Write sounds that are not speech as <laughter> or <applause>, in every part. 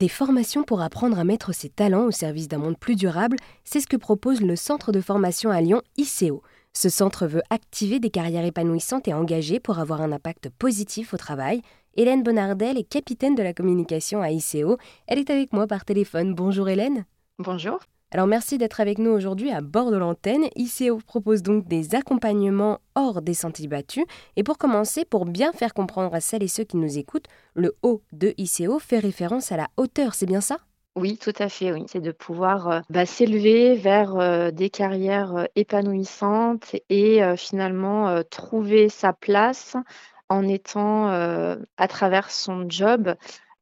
Des formations pour apprendre à mettre ses talents au service d'un monde plus durable, c'est ce que propose le centre de formation à Lyon ICO. Ce centre veut activer des carrières épanouissantes et engagées pour avoir un impact positif au travail. Hélène Bonardel est capitaine de la communication à ICO. Elle est avec moi par téléphone. Bonjour Hélène. Bonjour. Alors merci d'être avec nous aujourd'hui à bord de l'antenne. ICO propose donc des accompagnements hors des sentiers battus. Et pour commencer, pour bien faire comprendre à celles et ceux qui nous écoutent, le haut de ICO fait référence à la hauteur, c'est bien ça? Oui, tout à fait, oui. C'est de pouvoir euh, bah, s'élever vers euh, des carrières euh, épanouissantes et finalement trouver sa place en étant, à travers son job,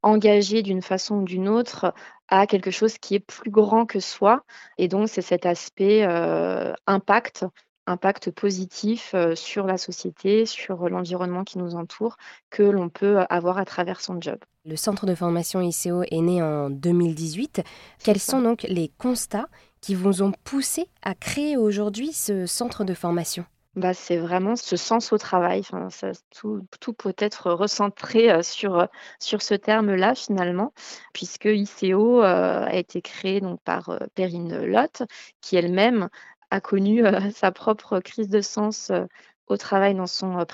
engagé d'une façon ou d'une autre à quelque chose qui est plus grand que soi. Et donc, c'est cet aspect euh, impact, impact positif euh, sur la société, sur l'environnement qui nous entoure, que l'on peut avoir à travers son job. Le centre de formation ICO est né en 2018. Quels sont donc les constats qui vous ont poussé à créer aujourd'hui ce centre de formation? Bah, c'est vraiment ce sens au travail. Tout, peut être recentré euh, sur, euh, sur ce terme-là, finalement, puisque ICO euh, a été créé donc, par Perrine Lotte, qui elle-même a connu <laughs> sa propre crise de sens au travail dans son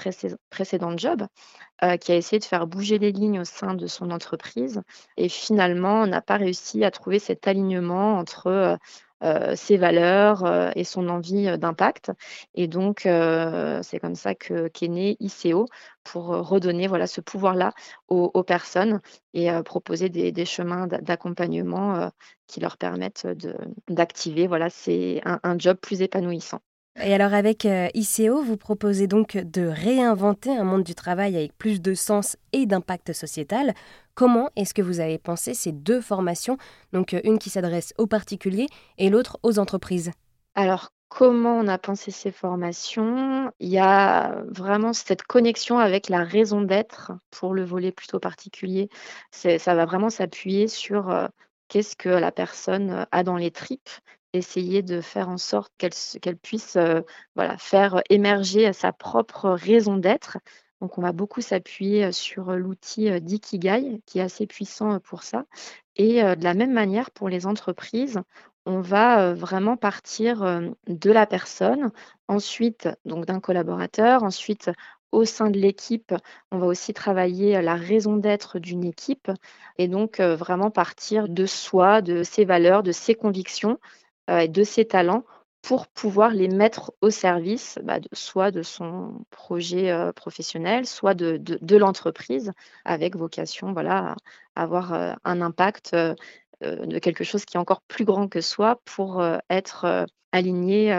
précédent job, qui a essayé de faire bouger les lignes au sein de son entreprise. Et finalement, n'a pas réussi à trouver cet alignement entre euh, ses valeurs euh, et son envie euh, d'impact. Et donc, c'est comme ça que qu'est né ICO pour redonner voilà, ce pouvoir-là aux, personnes et proposer des, chemins d'accompagnement qui leur permettent d'activer voilà, un job plus épanouissant. Et alors avec ICO, vous proposez donc de réinventer un monde du travail avec plus de sens et d'impact sociétal. Comment est-ce que vous avez pensé ces deux formations, donc une qui s'adresse aux particuliers et l'autre aux entreprises Alors comment on a pensé ces formations? Il y a vraiment cette connexion avec la raison d'être pour le volet plutôt particulier. Ça va vraiment s'appuyer sur qu'est-ce que la personne a dans les tripes essayer de faire en sorte qu'elle puisse voilà, faire émerger sa propre raison d'être. Donc, on va beaucoup s'appuyer sur l'outil d'Ikigai, qui est assez puissant pour ça. Et de la même manière, pour les entreprises, on va vraiment partir de la personne, ensuite donc d'un collaborateur, ensuite au sein de l'équipe, on va aussi travailler la raison d'être d'une équipe et donc vraiment partir de soi, de ses valeurs, de ses convictions euh, et de ses talents pour pouvoir les mettre au service bah, soit de son projet euh, professionnel, soit de, de, l'entreprise, avec vocation voilà, à avoir euh, un impact de quelque chose qui est encore plus grand que soi pour être aligné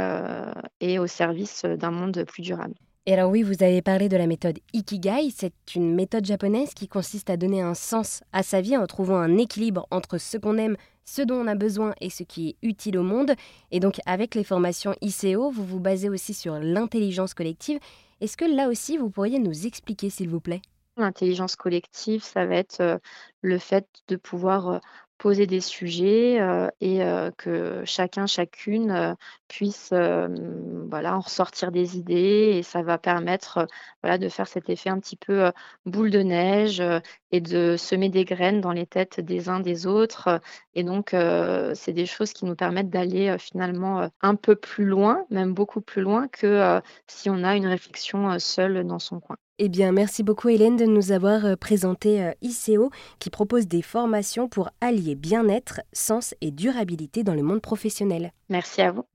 et au service d'un monde plus durable. Et alors oui, vous avez parlé de la méthode Ikigai. C'est une méthode japonaise qui consiste à donner un sens à sa vie en trouvant un équilibre entre ce qu'on aime, ce dont on a besoin et ce qui est utile au monde. Et donc avec les formations ICO, vous vous basez aussi sur l'intelligence collective. Est-ce que là aussi, vous pourriez nous expliquer, s'il vous plaît? L'intelligence collective, ça va être euh, le fait de pouvoir euh, poser des sujets et que chacun, chacune puisse voilà, en ressortir des idées et ça va permettre de faire cet effet un petit peu boule de neige et de semer des graines dans les têtes des uns des autres. Et donc, c'est des choses qui nous permettent d'aller finalement un peu plus loin, même beaucoup plus loin que si on a une réflexion seule dans son coin. Eh bien, merci beaucoup Hélène de nous avoir présenté ICO qui propose des formations pour allier bien-être, sens et durabilité dans le monde professionnel. Merci à vous.